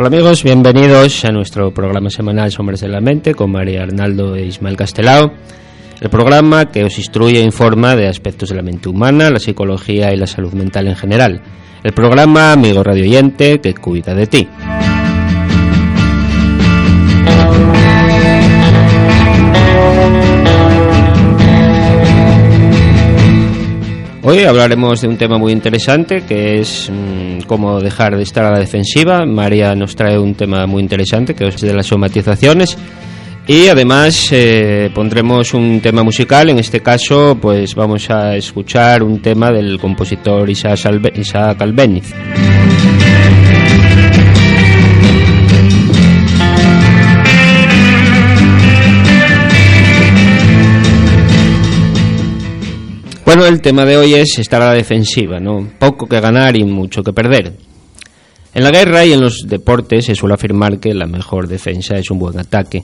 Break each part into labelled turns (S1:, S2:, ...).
S1: Hola amigos, bienvenidos a nuestro programa semanal Sombras de la Mente con María Arnaldo e Ismael Castelao. El programa que os instruye e informa de aspectos de la mente humana, la psicología y la salud mental en general. El programa Amigo Radio Oyente que cuida de ti. Hoy hablaremos de un tema muy interesante que es mm, cómo dejar de estar a la defensiva. María nos trae un tema muy interesante que es de las somatizaciones y además eh, pondremos un tema musical. En este caso, pues vamos a escuchar un tema del compositor Isaac Albeniz. Bueno, el tema de hoy es estar a la defensiva, ¿no? Poco que ganar y mucho que perder. En la guerra y en los deportes se suele afirmar que la mejor defensa es un buen ataque.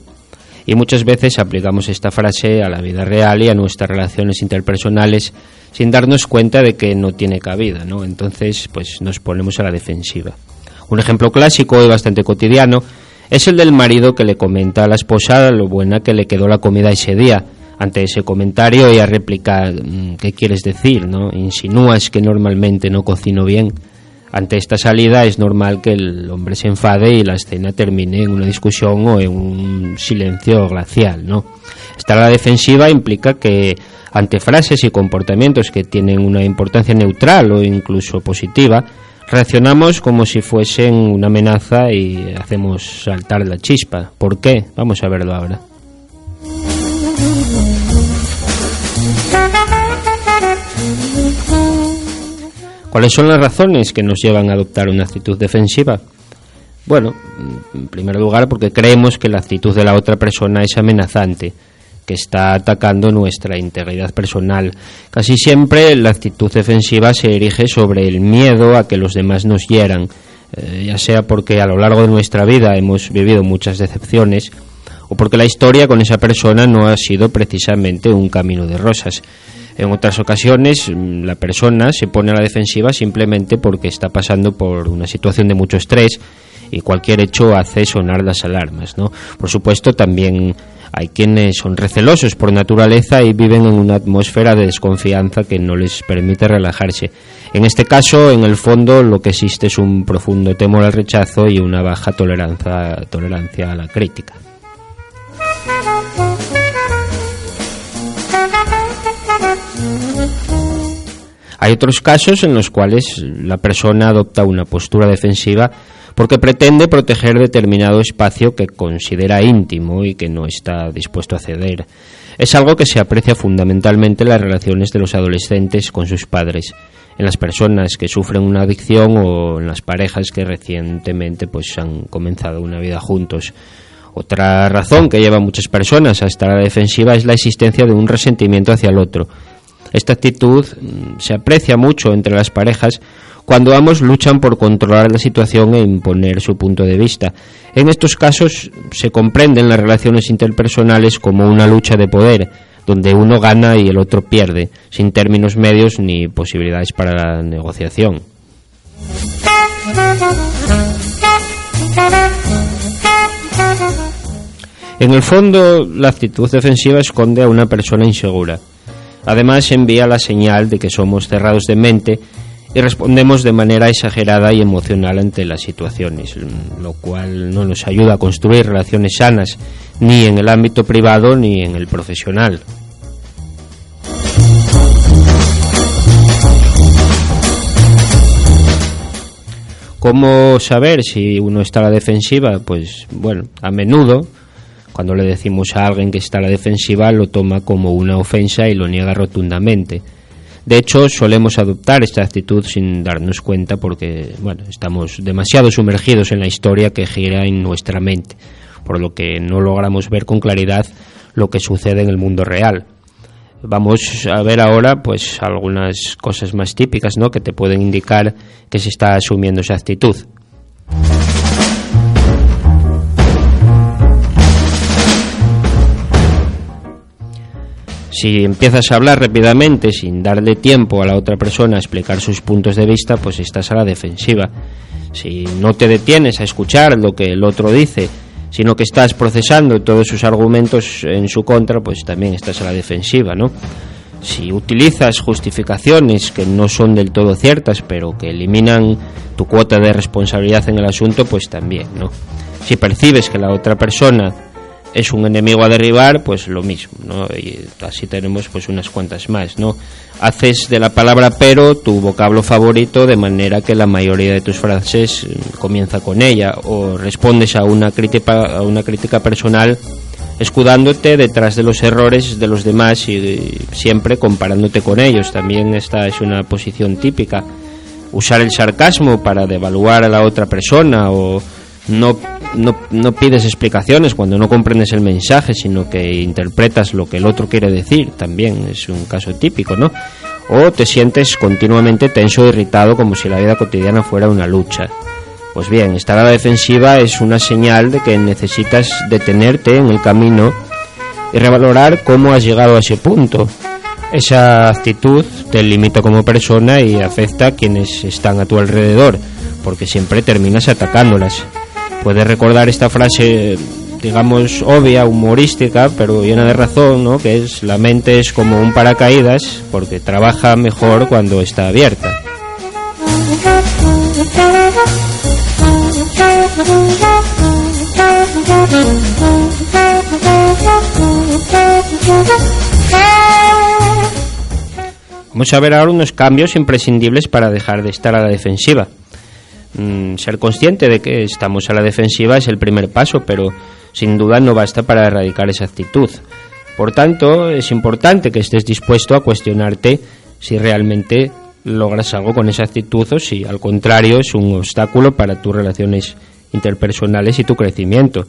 S1: Y muchas veces aplicamos esta frase a la vida real y a nuestras relaciones interpersonales sin darnos cuenta de que no tiene cabida, ¿no? Entonces, pues nos ponemos a la defensiva. Un ejemplo clásico y bastante cotidiano es el del marido que le comenta a la esposa lo buena que le quedó la comida ese día ante ese comentario ella replica, mm, ¿qué quieres decir? ¿no? Insinúas que normalmente no cocino bien. Ante esta salida es normal que el hombre se enfade y la escena termine en una discusión o en un silencio glacial. ¿no? Estar a la defensiva implica que ante frases y comportamientos que tienen una importancia neutral o incluso positiva, reaccionamos como si fuesen una amenaza y hacemos saltar la chispa. ¿Por qué? Vamos a verlo ahora. ¿Cuáles son las razones que nos llevan a adoptar una actitud defensiva? Bueno, en primer lugar porque creemos que la actitud de la otra persona es amenazante, que está atacando nuestra integridad personal. Casi siempre la actitud defensiva se erige sobre el miedo a que los demás nos hieran, eh, ya sea porque a lo largo de nuestra vida hemos vivido muchas decepciones, o porque la historia con esa persona no ha sido precisamente un camino de rosas. En otras ocasiones mm, la persona se pone a la defensiva simplemente porque está pasando por una situación de mucho estrés y cualquier hecho hace sonar las alarmas, ¿no? Por supuesto, también hay quienes son recelosos por naturaleza y viven en una atmósfera de desconfianza que no les permite relajarse. En este caso, en el fondo, lo que existe es un profundo temor al rechazo y una baja tolerancia, tolerancia a la crítica. Hay otros casos en los cuales la persona adopta una postura defensiva porque pretende proteger determinado espacio que considera íntimo y que no está dispuesto a ceder. Es algo que se aprecia fundamentalmente en las relaciones de los adolescentes con sus padres, en las personas que sufren una adicción o en las parejas que recientemente pues han comenzado una vida juntos. Otra razón que lleva a muchas personas a estar la defensiva es la existencia de un resentimiento hacia el otro, esta actitud mm, se aprecia mucho entre las parejas cuando ambos luchan por controlar la situación e imponer su punto de vista. En estos casos se comprenden las relaciones interpersonales como una lucha de poder, donde uno gana y el otro pierde, sin términos medios ni posibilidades para la negociación. En el fondo, la actitud defensiva esconde a una persona insegura Además envía la señal de que somos cerrados de mente y respondemos de manera exagerada y emocional ante las situaciones, lo cual no nos ayuda a construir relaciones sanas ni en el ámbito privado ni en el profesional. ¿Cómo saber si uno está a la defensiva? Pues bueno, a menudo cuando le decimos a alguien que está a la defensiva, lo toma como una ofensa y lo niega rotundamente. De hecho, solemos adoptar esta actitud sin darnos cuenta porque, bueno, estamos demasiado sumergidos en la historia que gira en nuestra mente, por lo que no logramos ver con claridad lo que sucede en el mundo real. Vamos a ver ahora pues algunas cosas más típicas, ¿no? que te pueden indicar que se está asumiendo esa actitud. Si empiezas a hablar rápidamente sin darle tiempo a la otra persona a explicar sus puntos de vista, pues estás a la defensiva. Si no te detienes a escuchar lo que el otro dice, sino que estás procesando todos sus argumentos en su contra, pues también estás a la defensiva, ¿no? Si utilizas justificaciones que no son del todo ciertas, pero que eliminan tu cuota de responsabilidad en el asunto, pues también, ¿no? Si percibes que la otra persona es un enemigo a derribar, pues lo mismo, ¿no? Y así tenemos pues unas cuantas más, ¿no? Haces de la palabra pero tu vocablo favorito de manera que la mayoría de tus frases comienza con ella o respondes a una crítica a una crítica personal escudándote detrás de los errores de los demás y siempre comparándote con ellos. También esta es una posición típica. Usar el sarcasmo para devaluar a la otra persona o no, no, no, pides explicaciones cuando no comprendes el mensaje, sino que interpretas lo que el otro quiere decir, también es un caso típico, ¿no? O te sientes continuamente tenso o irritado como si la vida cotidiana fuera una lucha. Pues bien, estar a la defensiva es una señal de que necesitas detenerte en el camino y revalorar cómo has llegado a ese punto. Esa actitud te limita como persona y afecta a quienes están a tu alrededor, porque siempre terminas atacándolas. Puedes recordar esta frase, digamos, obvia, humorística, pero llena de razón, ¿no? Que es la mente es como un paracaídas porque trabaja mejor cuando está abierta. Vamos a ver ahora unos cambios imprescindibles para dejar de estar a la defensiva. Mm, ser consciente de que estamos a la defensiva es el primer paso, pero sin duda no basta para erradicar esa actitud. Por tanto, es importante que estés dispuesto a cuestionarte si realmente logras algo con esa actitud o si al contrario es un obstáculo para tus relaciones interpersonales y tu crecimiento.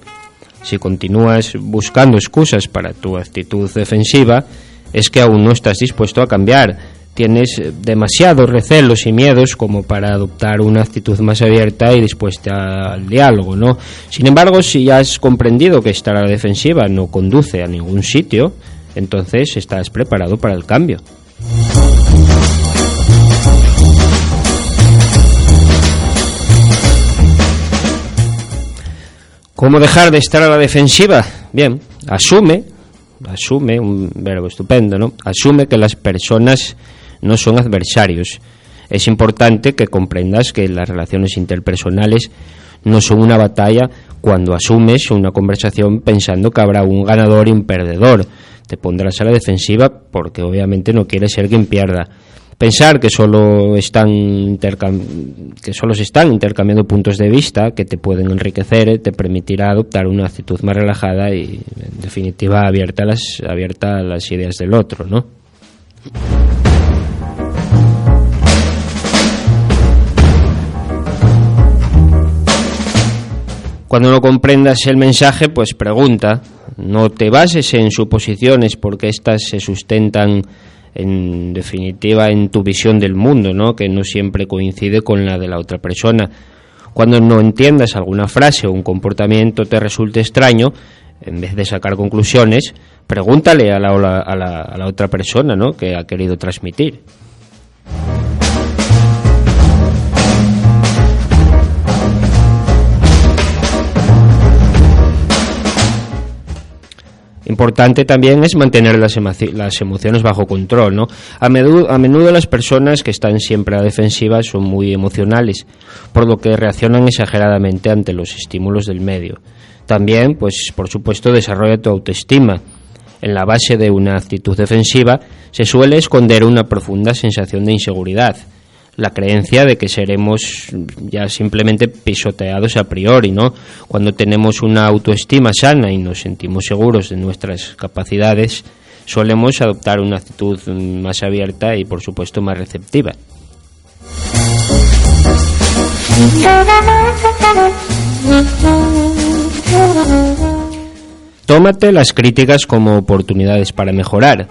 S1: Si continúas buscando excusas para tu actitud defensiva, es que aún no estás dispuesto a cambiar tienes demasiados recelos y miedos como para adoptar una actitud más abierta y dispuesta al diálogo, ¿no? Sin embargo, si ya has comprendido que estar a la defensiva no conduce a ningún sitio, entonces estás preparado para el cambio. ¿Cómo dejar de estar a la defensiva? Bien, asume, asume, un verbo estupendo, ¿no? Asume que las personas no son adversarios. Es importante que comprendas que las relaciones interpersonales no son una batalla cuando asumes una conversación pensando que habrá un ganador y un perdedor. Te pondrás a la defensiva porque obviamente no quieres ser quien pierda. Pensar que solo están que solo se están intercambiando puntos de vista que te pueden enriquecer te permitirá adoptar una actitud más relajada y en definitiva abierta a las abierta a las ideas del otro, ¿no? Cuando no comprendas el mensaje, pues pregunta. No te bases en suposiciones porque éstas se sustentan en definitiva en tu visión del mundo, ¿no? que no siempre coincide con la de la otra persona. Cuando no entiendas alguna frase o un comportamiento te resulte extraño, en vez de sacar conclusiones, pregúntale a la, a la, a la otra persona ¿no? que ha querido transmitir. Importante también es mantener las, emociones bajo control. ¿no? A, menudo, a menudo las personas que están siempre a defensiva son muy emocionales, por lo que reaccionan exageradamente ante los estímulos del medio. También, pues, por supuesto, desarrolla tu autoestima. En la base de una actitud defensiva se suele esconder una profunda sensación de inseguridad la creencia de que seremos ya simplemente pisoteados a priori, ¿no? Cuando tenemos una autoestima sana y nos sentimos seguros de nuestras capacidades, solemos adoptar una actitud más abierta y, por supuesto, más receptiva. Tómate las críticas como oportunidades para mejorar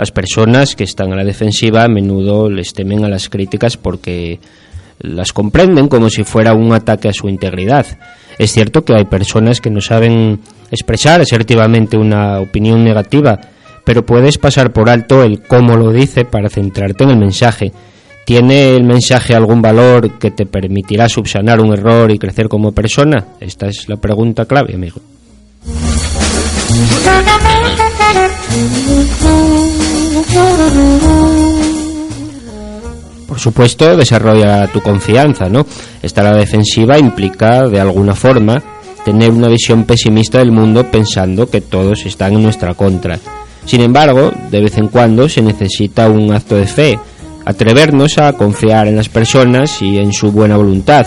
S1: las personas que están a la defensiva a menudo les temen a las críticas porque las comprenden como si fuera un ataque a su integridad. Es cierto que hay personas que no saben expresar asertivamente una opinión negativa, pero puedes pasar por alto el cómo lo dice para centrarte en el mensaje. ¿Tiene el mensaje algún valor que te permitirá subsanar un error y crecer como persona? Esta es la pregunta clave, amigo. Por supuesto, desarrolla tu confianza, ¿no? Estar a la defensiva implica, de alguna forma, tener una visión pesimista del mundo pensando que todos están en nuestra contra. Sin embargo, de vez en cuando se necesita un acto de fe, atrevernos a confiar en las personas y en su buena voluntad.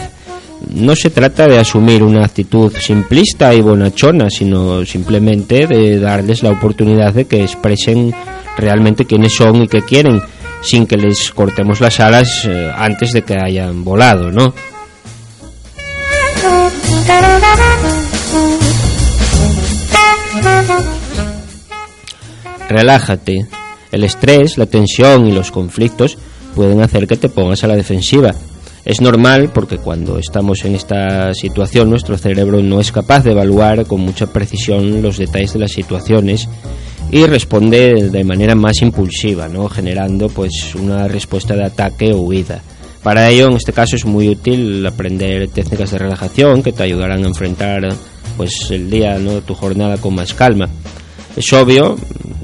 S1: No se trata de asumir una actitud simplista y bonachona, sino simplemente de darles la oportunidad de que expresen realmente quiénes son y qué quieren, sin que les cortemos las alas eh, antes de que hayan volado, ¿no? Relájate. El estrés, la tensión y los conflictos pueden hacer que te pongas a la defensiva. Es normal porque cuando estamos en esta situación nuestro cerebro no es capaz de evaluar con mucha precisión los detalles de las situaciones y responde de manera más impulsiva, ¿no? generando pues una respuesta de ataque o huida. Para ello, en este caso, es muy útil aprender técnicas de relajación que te ayudarán a enfrentar pues el día, ¿no? tu jornada con más calma. Es obvio,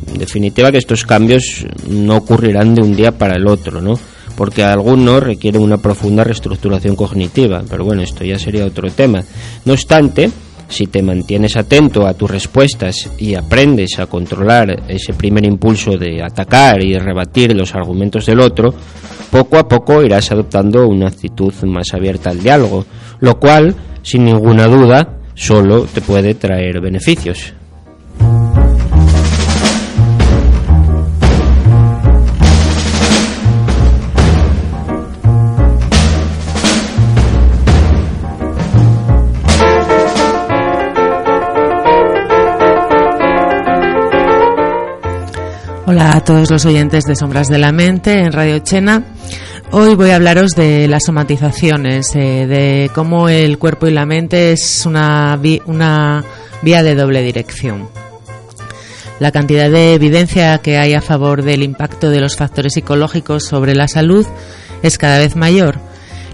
S1: en definitiva, que estos cambios no ocurrirán de un día para el otro, ¿no? Porque algunos requieren una profunda reestructuración cognitiva, pero bueno, esto ya sería otro tema. No obstante, si te mantienes atento a tus respuestas y aprendes a controlar ese primer impulso de atacar y rebatir los argumentos del otro, poco a poco irás adoptando una actitud más abierta al diálogo, lo cual, sin ninguna duda, solo te puede traer beneficios.
S2: Hola a todos los oyentes de Sombras de la Mente en Radio Chena. Hoy voy a hablaros de las somatizaciones, eh, de cómo el cuerpo y la mente es una, una vía de doble dirección. La cantidad de evidencia que hay a favor del impacto de los factores psicológicos sobre la salud es cada vez mayor.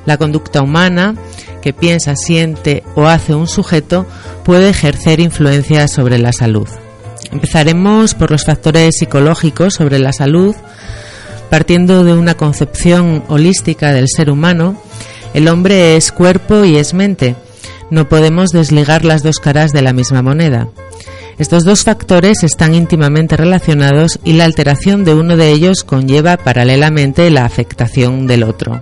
S2: La conducta humana que piensa, siente o hace un sujeto puede ejercer influencia sobre la salud. Empezaremos por los factores psicológicos sobre la salud. Partiendo de una concepción holística del ser humano, el hombre es cuerpo y es mente. No podemos desligar las dos caras de la misma moneda. Estos dos factores están íntimamente relacionados y la alteración de uno de ellos conlleva paralelamente la afectación del otro.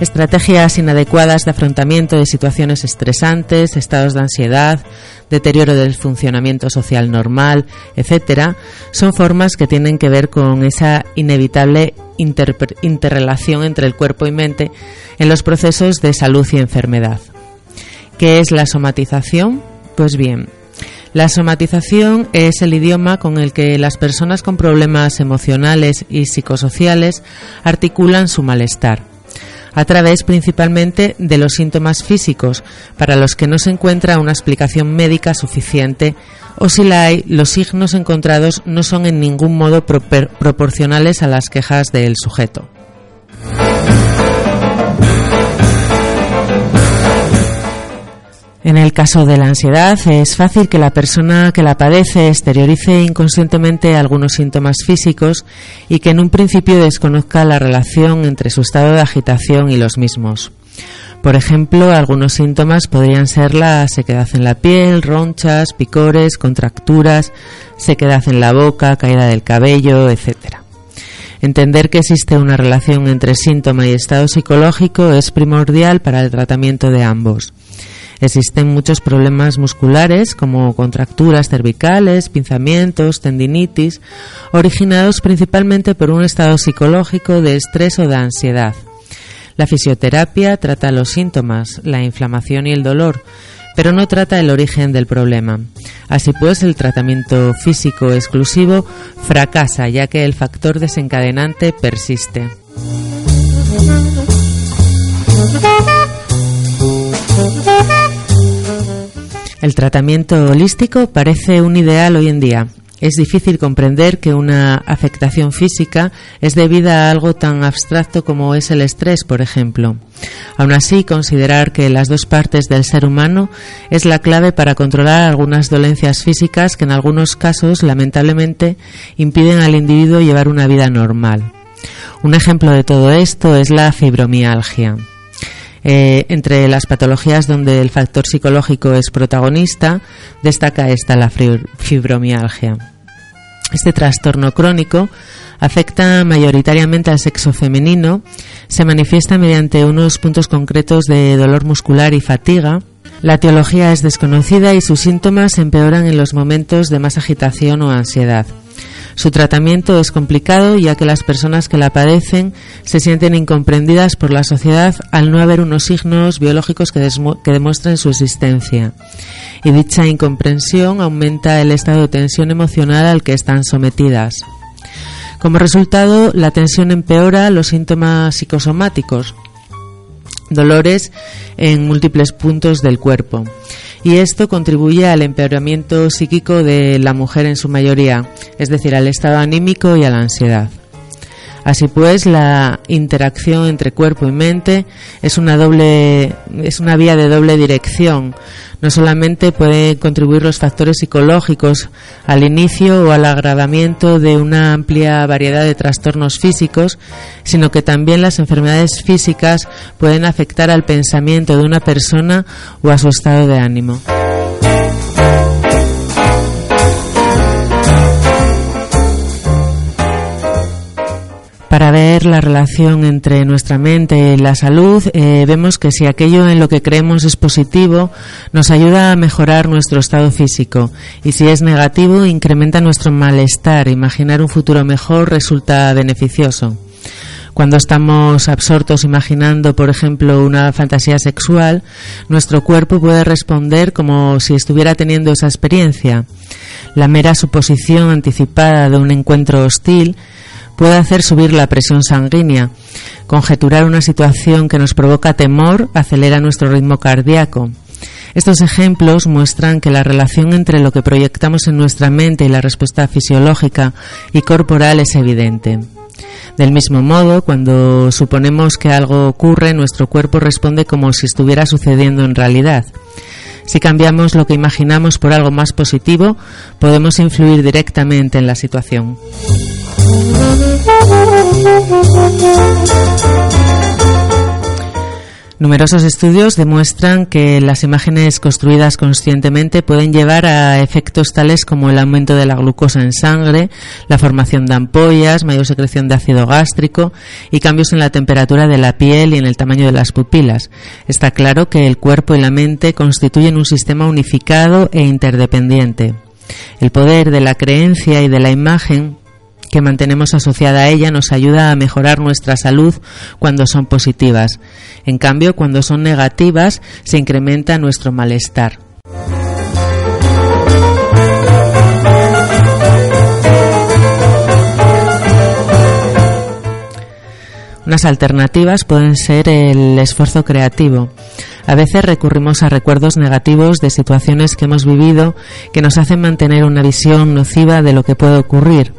S2: Estrategias inadecuadas de afrontamiento de situaciones estresantes, estados de ansiedad, deterioro del funcionamiento social normal, etcétera, son formas que tienen que ver con esa inevitable interrelación entre el cuerpo y mente en los procesos de salud y enfermedad. ¿Qué es la somatización? Pues bien, la somatización es el idioma con el que las personas con problemas emocionales y psicosociales articulan su malestar a través principalmente de los síntomas físicos, para los que no se encuentra una explicación médica suficiente, o si la hay, los signos encontrados no son en ningún modo proporcionales a las quejas del sujeto. En el caso de la ansiedad, es fácil que la persona que la padece exteriorice inconscientemente algunos síntomas físicos y que en un principio desconozca la relación entre su estado de agitación y los mismos. Por ejemplo, algunos síntomas podrían ser la sequedad en la piel, ronchas, picores, contracturas, sequedad en la boca, caída del cabello, etc. Entender que existe una relación entre síntoma y estado psicológico es primordial para el tratamiento de ambos. Existen muchos problemas musculares como contracturas cervicales, pinzamientos, tendinitis, originados principalmente por un estado psicológico de estrés o de ansiedad. La fisioterapia trata los síntomas, la inflamación y el dolor, pero no trata el origen del problema. Así pues, el tratamiento físico exclusivo fracasa ya que el factor desencadenante persiste. El tratamiento holístico parece un ideal hoy en día. Es difícil comprender que una afectación física es debida a algo tan abstracto como es el estrés, por ejemplo. Aún así, considerar que las dos partes del ser humano es la clave para controlar algunas dolencias físicas que en algunos casos, lamentablemente, impiden al individuo llevar una vida normal. Un ejemplo de todo esto es la fibromialgia. Eh, entre las patologías donde el factor psicológico es protagonista, destaca esta la fibromialgia. Este trastorno crónico afecta mayoritariamente al sexo femenino, se manifiesta mediante unos puntos concretos de dolor muscular y fatiga. La etiología es desconocida y sus síntomas empeoran en los momentos de más agitación o ansiedad. Su tratamiento es complicado ya que las personas que la padecen se sienten incomprendidas por la sociedad al no haber unos signos biológicos que, demuestren su existencia. Y dicha incomprensión aumenta el estado de tensión emocional al que están sometidas. Como resultado, la tensión empeora los síntomas psicosomáticos, dolores en múltiples puntos del cuerpo y esto contribuye al empeoramiento psíquico de la mujer en su mayoría, es decir, al estado anímico y a la ansiedad. Así pues, la interacción entre cuerpo y mente es una doble es una vía de doble dirección. No solamente pueden contribuir los factores psicológicos al inicio o al agravamiento de una amplia variedad de trastornos físicos, sino que también las enfermedades físicas pueden afectar al pensamiento de una persona o a su estado de ánimo. Para ver la relación entre nuestra mente y la salud, eh, vemos que si aquello en lo que creemos es positivo, nos ayuda a mejorar nuestro estado físico y si es negativo, incrementa nuestro malestar. Imaginar un futuro mejor resulta beneficioso. Cuando estamos absortos imaginando, por ejemplo, una fantasía sexual, nuestro cuerpo puede responder como si estuviera teniendo esa experiencia. La mera suposición anticipada de un encuentro hostil puede hacer subir la presión sanguínea. Conjeturar una situación que nos provoca temor acelera nuestro ritmo cardíaco. Estos ejemplos muestran que la relación entre lo que proyectamos en nuestra mente y la respuesta fisiológica y corporal es evidente. Del mismo modo, cuando suponemos que algo ocurre, nuestro cuerpo responde como si estuviera sucediendo en realidad. Si cambiamos lo que imaginamos por algo más positivo, podemos influir directamente en la situación. Numerosos estudios demuestran que las imágenes construidas conscientemente pueden llevar a efectos tales como el aumento de la glucosa en sangre, la formación de ampollas, mayor secreción de ácido gástrico y cambios en la temperatura de la piel y en el tamaño de las pupilas. Está claro que el cuerpo y la mente constituyen un sistema unificado e interdependiente. El poder de la creencia y de la imagen que mantenemos asociada a ella nos ayuda a mejorar nuestra salud cuando son positivas. En cambio, cuando son negativas, se incrementa nuestro malestar. Unas alternativas pueden ser el esfuerzo creativo. A veces recurrimos a recuerdos negativos de situaciones que hemos vivido que nos hacen mantener una visión nociva de lo que puede ocurrir.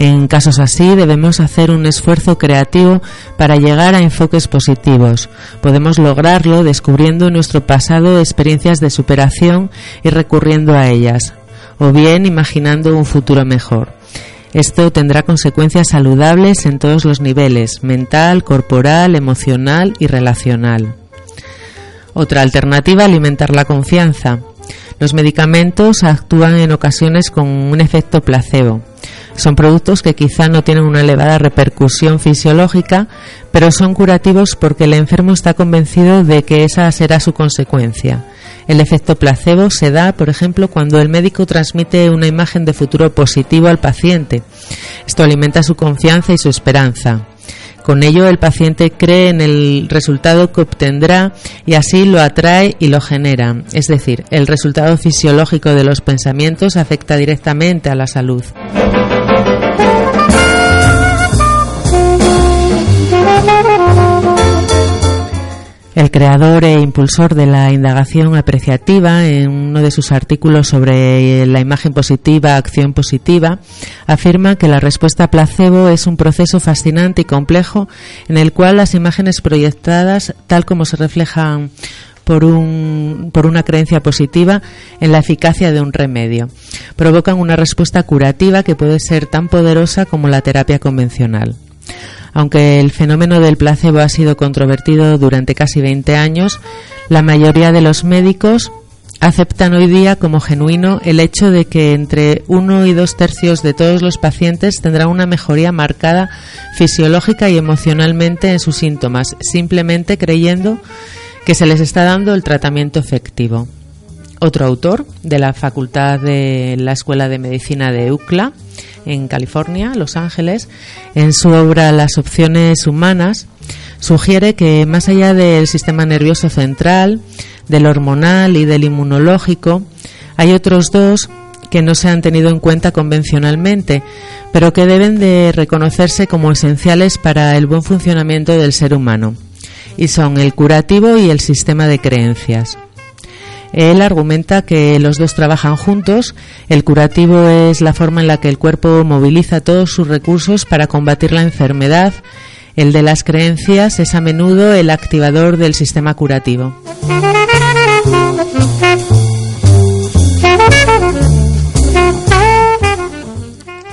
S2: En casos así debemos hacer un esfuerzo creativo para llegar a enfoques positivos. Podemos lograrlo descubriendo en nuestro pasado experiencias de superación y recurriendo a ellas, o bien imaginando un futuro mejor. Esto tendrá consecuencias saludables en todos los niveles, mental, corporal, emocional y relacional. Otra alternativa, alimentar la confianza. Los medicamentos actúan en ocasiones con un efecto placebo. Son productos que quizá no tienen una elevada repercusión fisiológica, pero son curativos porque el enfermo está convencido de que esa será su consecuencia. El efecto placebo se da, por ejemplo, cuando el médico transmite una imagen de futuro positivo al paciente. Esto alimenta su confianza y su esperanza. Con ello el paciente cree en el resultado que obtendrá y así lo atrae y lo genera. Es decir, el resultado fisiológico de los pensamientos afecta directamente a la salud. El creador e impulsor de la indagación apreciativa, en uno de sus artículos sobre la imagen positiva, acción positiva, afirma que la respuesta placebo es un proceso fascinante y complejo en el cual las imágenes proyectadas, tal como se reflejan por, un, por una creencia positiva en la eficacia de un remedio. Provocan una respuesta curativa que puede ser tan poderosa como la terapia convencional. Aunque el fenómeno del placebo ha sido controvertido durante casi 20 años, la mayoría de los médicos aceptan hoy día como genuino el hecho de que entre uno y dos tercios de todos los pacientes tendrán una mejoría marcada fisiológica y emocionalmente en sus síntomas, simplemente creyendo que se les está dando el tratamiento efectivo. Otro autor de la Facultad de la Escuela de Medicina de UCLA, en California, Los Ángeles, en su obra Las opciones humanas, sugiere que más allá del sistema nervioso central, del hormonal y del inmunológico, hay otros dos que no se han tenido en cuenta convencionalmente, pero que deben de reconocerse como esenciales para el buen funcionamiento del ser humano y son el curativo y el sistema de creencias. Él argumenta que los dos trabajan juntos. El curativo es la forma en la que el cuerpo moviliza todos sus recursos para combatir la enfermedad. El de las creencias es a menudo el activador del sistema curativo.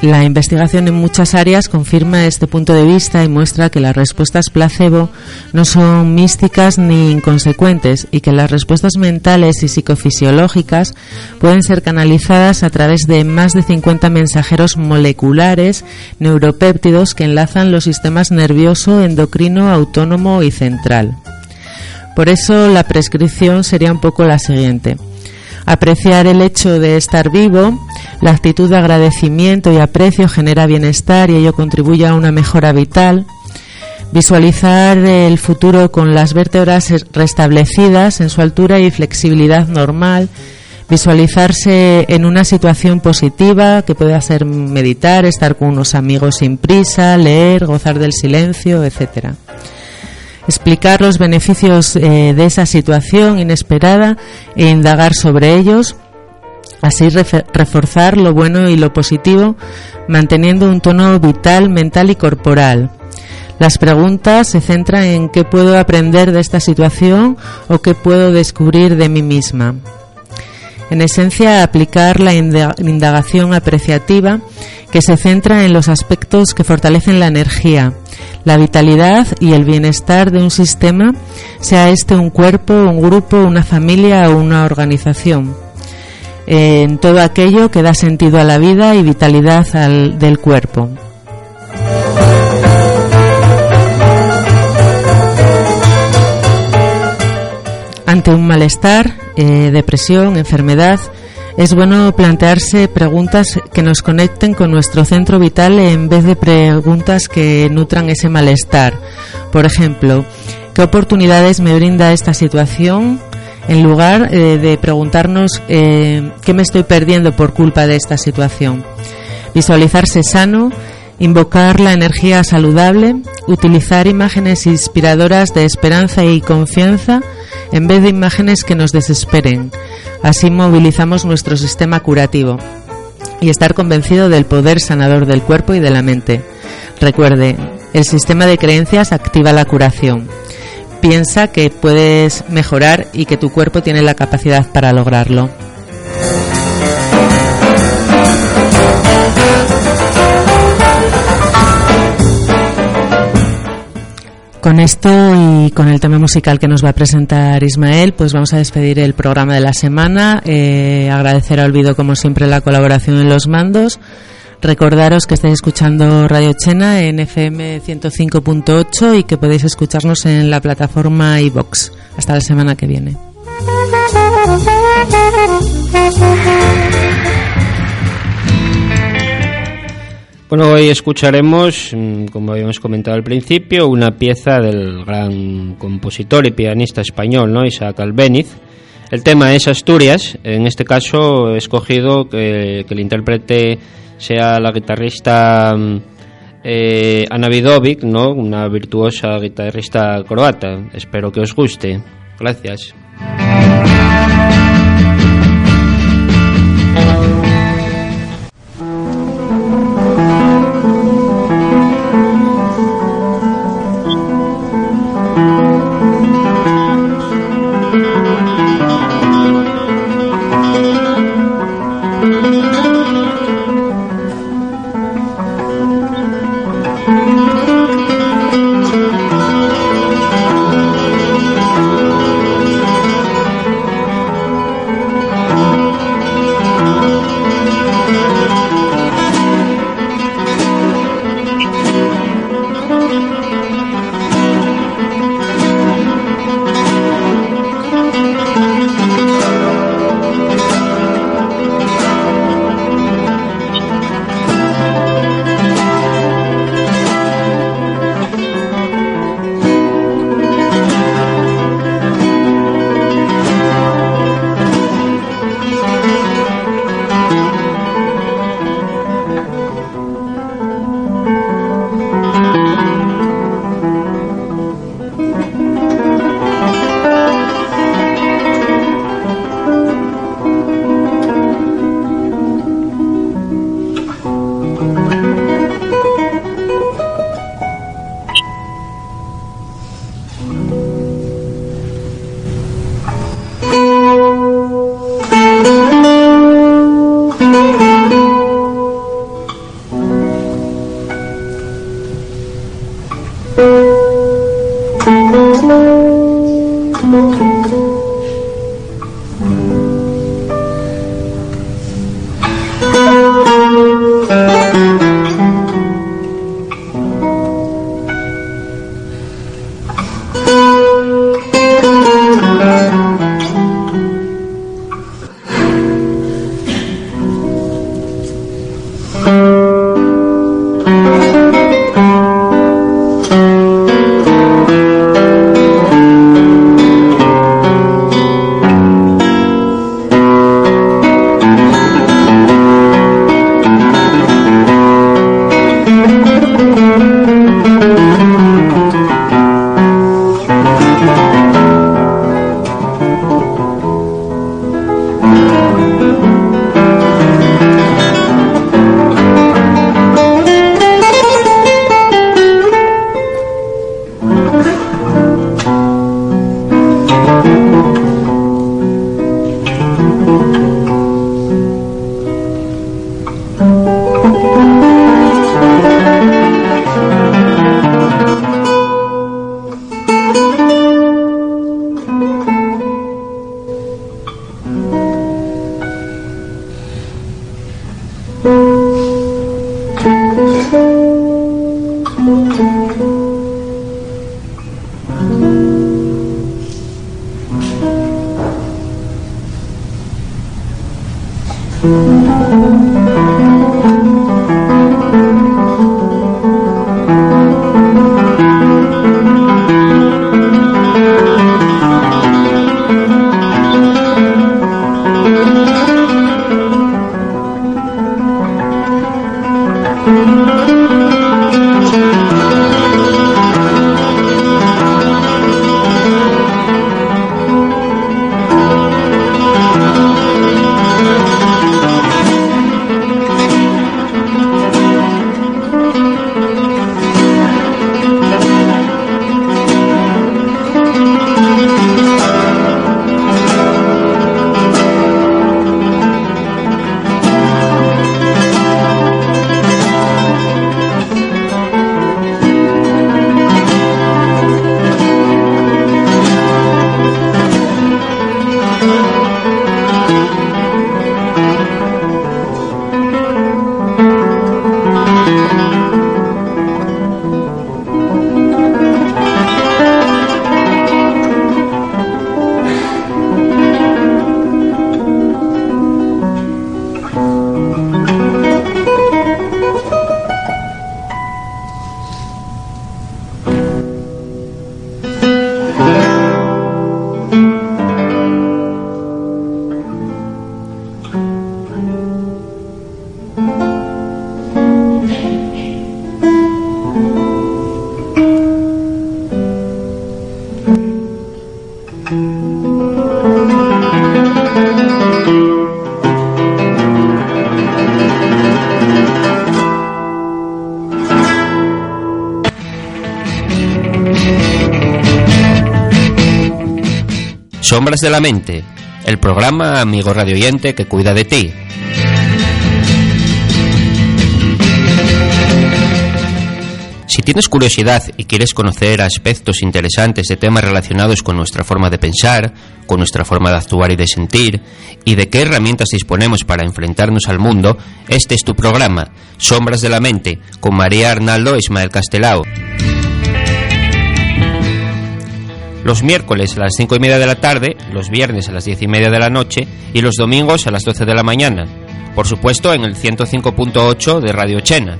S2: La investigación en muchas áreas confirma este punto de vista y muestra que las respuestas placebo no son místicas ni inconsecuentes y que las respuestas mentales y psicofisiológicas pueden ser canalizadas a través de más de 50 mensajeros moleculares neuropéptidos que enlazan los sistemas nervioso, endocrino, autónomo y central. Por eso la prescripción sería un poco la siguiente Apreciar el hecho de estar vivo, la actitud de agradecimiento y aprecio genera bienestar y ello contribuye a una mejora vital. Visualizar el futuro con las vértebras restablecidas en su altura y flexibilidad normal. Visualizarse en una situación positiva que puede ser meditar, estar con unos amigos sin prisa, leer, gozar del silencio, etcétera explicar los beneficios eh, de esa situación inesperada e indagar sobre ellos, así reforzar lo bueno y lo positivo, manteniendo un tono vital, mental y corporal. Las preguntas se centran en qué puedo aprender de esta situación o qué puedo descubrir de mí misma. En esencia, aplicar la indagación apreciativa que se centra en los aspectos que fortalecen la energía, la vitalidad y el bienestar de un sistema, sea este un cuerpo, un grupo, una familia o una organización. En todo aquello que da sentido a la vida y vitalidad al, del cuerpo. Ante un malestar, eh, depresión, enfermedad, es bueno plantearse preguntas que nos conecten con nuestro centro vital en vez de preguntas que nutran ese malestar. Por ejemplo, ¿qué oportunidades me brinda esta situación? En lugar eh, de preguntarnos eh, qué me estoy perdiendo por culpa de esta situación. Visualizarse sano, invocar la energía saludable, utilizar imágenes inspiradoras de esperanza y confianza en vez de imágenes que nos desesperen. Así movilizamos nuestro sistema curativo y estar convencido del poder sanador del cuerpo y de la mente. Recuerde, el sistema de creencias activa la curación. Piensa que puedes mejorar y que tu cuerpo tiene la capacidad para lograrlo. Con esto y con el tema musical que nos va a presentar Ismael, pues vamos a despedir el programa de la semana. Eh, agradecer a Olvido, como siempre, la colaboración en los mandos. Recordaros que estáis escuchando Radio Chena en FM 105.8 y que podéis escucharnos en la plataforma iBox. Hasta la semana que viene.
S1: Bueno, hoy escucharemos, mm, como habíamos comentado al principio, una pieza del gran compositor y pianista español. Isaac Albéniz. El tema es Asturias. En este caso he escogido que, el intérprete sea la guitarrista mm, eh, Ana Vidovic, ¿no? una virtuosa guitarrista croata. Espero que os guste. Gracias. Sombras de la Mente, el programa amigo radioyente que cuida de ti. Si tienes curiosidad y quieres conocer aspectos interesantes de temas relacionados con nuestra forma de pensar, con nuestra forma de actuar y de sentir, y de qué herramientas disponemos para enfrentarnos al mundo, este es tu programa, Sombras de la Mente, con María Arnaldo Ismael Castelao. Los miércoles a las cinco y media de la tarde, los viernes a las diez y media de la noche y los domingos a las 12 de la mañana. Por supuesto, en el 105.8 de Radio Chena.